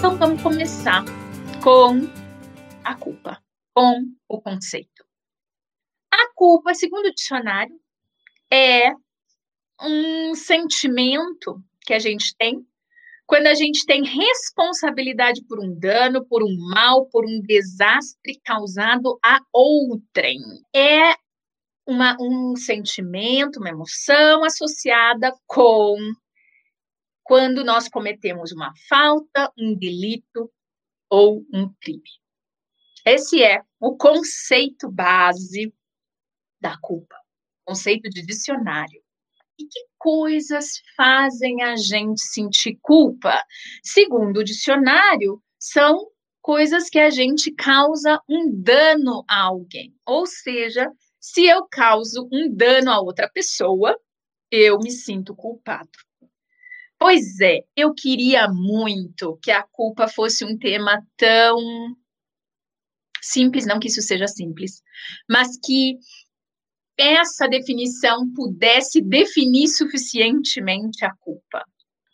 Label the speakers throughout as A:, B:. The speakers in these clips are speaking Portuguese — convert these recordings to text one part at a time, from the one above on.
A: Então vamos começar com a culpa, com o conceito. A culpa, segundo o dicionário, é um sentimento que a gente tem quando a gente tem responsabilidade por um dano, por um mal, por um desastre causado a outrem. É uma, um sentimento, uma emoção associada com quando nós cometemos uma falta, um delito ou um crime. Esse é o conceito base da culpa, conceito de dicionário. E que coisas fazem a gente sentir culpa? Segundo o dicionário, são coisas que a gente causa um dano a alguém. Ou seja, se eu causo um dano a outra pessoa, eu me sinto culpado. Pois é, eu queria muito que a culpa fosse um tema tão simples, não que isso seja simples, mas que essa definição pudesse definir suficientemente a culpa.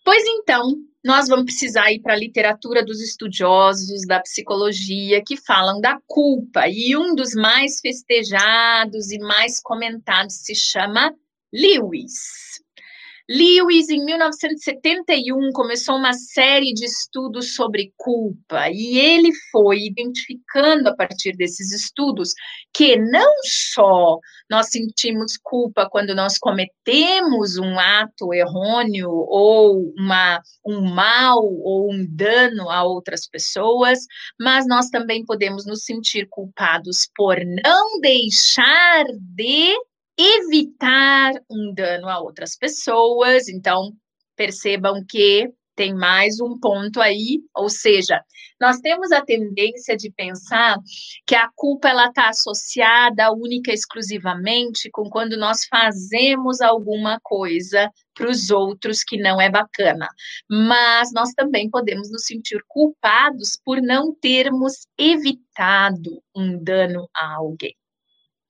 A: Pois então, nós vamos precisar ir para a literatura dos estudiosos da psicologia que falam da culpa, e um dos mais festejados e mais comentados se chama Lewis. Lewis, em 1971, começou uma série de estudos sobre culpa. E ele foi identificando a partir desses estudos que não só nós sentimos culpa quando nós cometemos um ato errôneo ou uma, um mal ou um dano a outras pessoas, mas nós também podemos nos sentir culpados por não deixar de evitar um dano a outras pessoas. Então, percebam que tem mais um ponto aí, ou seja, nós temos a tendência de pensar que a culpa ela está associada única e exclusivamente com quando nós fazemos alguma coisa para os outros que não é bacana. Mas nós também podemos nos sentir culpados por não termos evitado um dano a alguém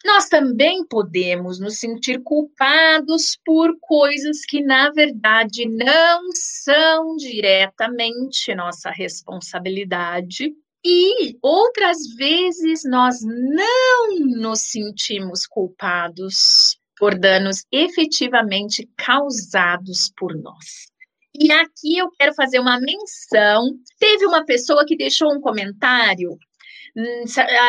A: nós também podemos nos sentir culpados por coisas que, na verdade, não são diretamente nossa responsabilidade. E outras vezes nós não nos sentimos culpados por danos efetivamente causados por nós. E aqui eu quero fazer uma menção. Teve uma pessoa que deixou um comentário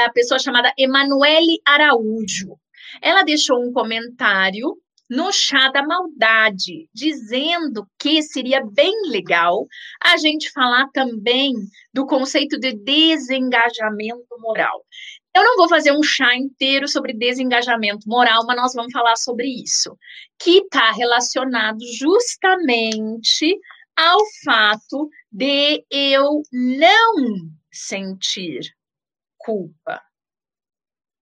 A: a pessoa chamada Emanuele Araújo. Ela deixou um comentário no chá da maldade, dizendo que seria bem legal a gente falar também do conceito de desengajamento moral. Eu não vou fazer um chá inteiro sobre desengajamento moral, mas nós vamos falar sobre isso, que está relacionado justamente ao fato de eu não sentir culpa.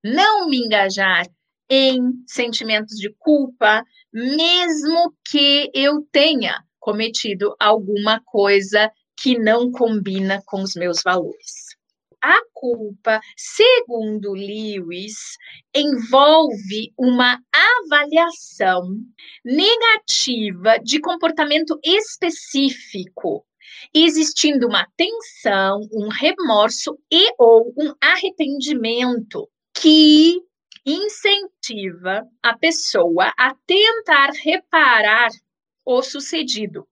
A: Não me engajar em sentimentos de culpa, mesmo que eu tenha cometido alguma coisa que não combina com os meus valores. A culpa, segundo Lewis, envolve uma avaliação negativa de comportamento específico existindo uma tensão, um remorso e ou um arrependimento que incentiva a pessoa a tentar reparar o sucedido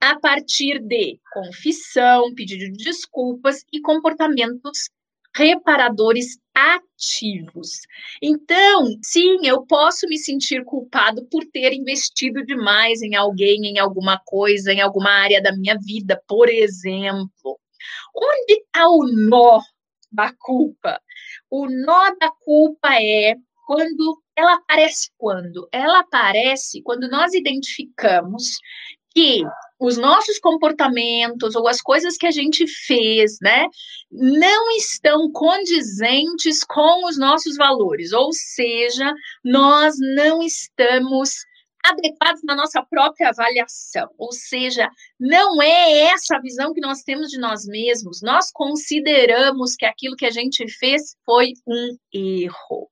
A: a partir de confissão, pedido de desculpas e comportamentos reparadores ativos. Então, sim, eu posso me sentir culpado por ter investido demais em alguém, em alguma coisa, em alguma área da minha vida, por exemplo. Onde está o nó da culpa? O nó da culpa é quando ela aparece quando? Ela aparece quando nós identificamos que os nossos comportamentos ou as coisas que a gente fez, né, não estão condizentes com os nossos valores, ou seja, nós não estamos adequados na nossa própria avaliação, ou seja, não é essa a visão que nós temos de nós mesmos. Nós consideramos que aquilo que a gente fez foi um erro.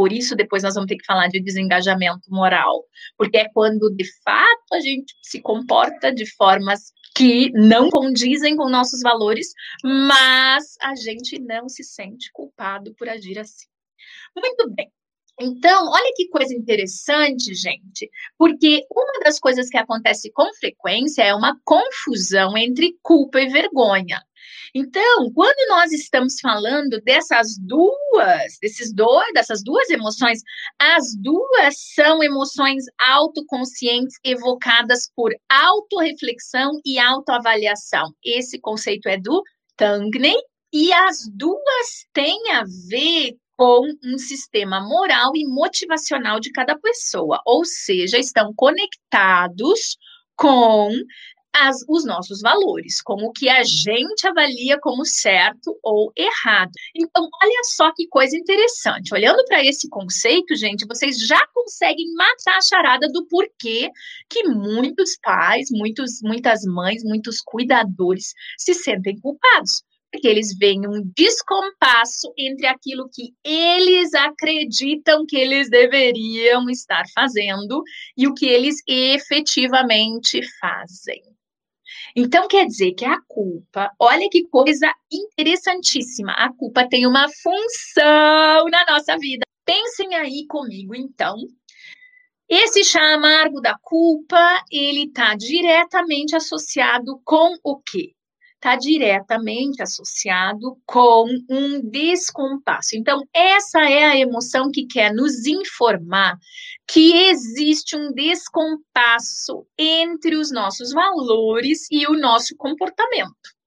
A: Por isso, depois nós vamos ter que falar de desengajamento moral, porque é quando de fato a gente se comporta de formas que não condizem com nossos valores, mas a gente não se sente culpado por agir assim. Muito bem. Então, olha que coisa interessante, gente, porque uma das coisas que acontece com frequência é uma confusão entre culpa e vergonha. Então, quando nós estamos falando dessas duas, desses dois, dessas duas emoções, as duas são emoções autoconscientes evocadas por autorreflexão e autoavaliação. Esse conceito é do Tangney e as duas têm a ver com um sistema moral e motivacional de cada pessoa, ou seja, estão conectados com as, os nossos valores, com o que a gente avalia como certo ou errado. Então, olha só que coisa interessante. Olhando para esse conceito, gente, vocês já conseguem matar a charada do porquê que muitos pais, muitos, muitas mães, muitos cuidadores se sentem culpados porque eles veem um descompasso entre aquilo que eles acreditam que eles deveriam estar fazendo e o que eles efetivamente fazem. Então, quer dizer que a culpa, olha que coisa interessantíssima, a culpa tem uma função na nossa vida. Pensem aí comigo, então. Esse chá amargo da culpa, ele está diretamente associado com o quê? Está diretamente associado com um descompasso. Então, essa é a emoção que quer nos informar que existe um descompasso entre os nossos valores e o nosso comportamento.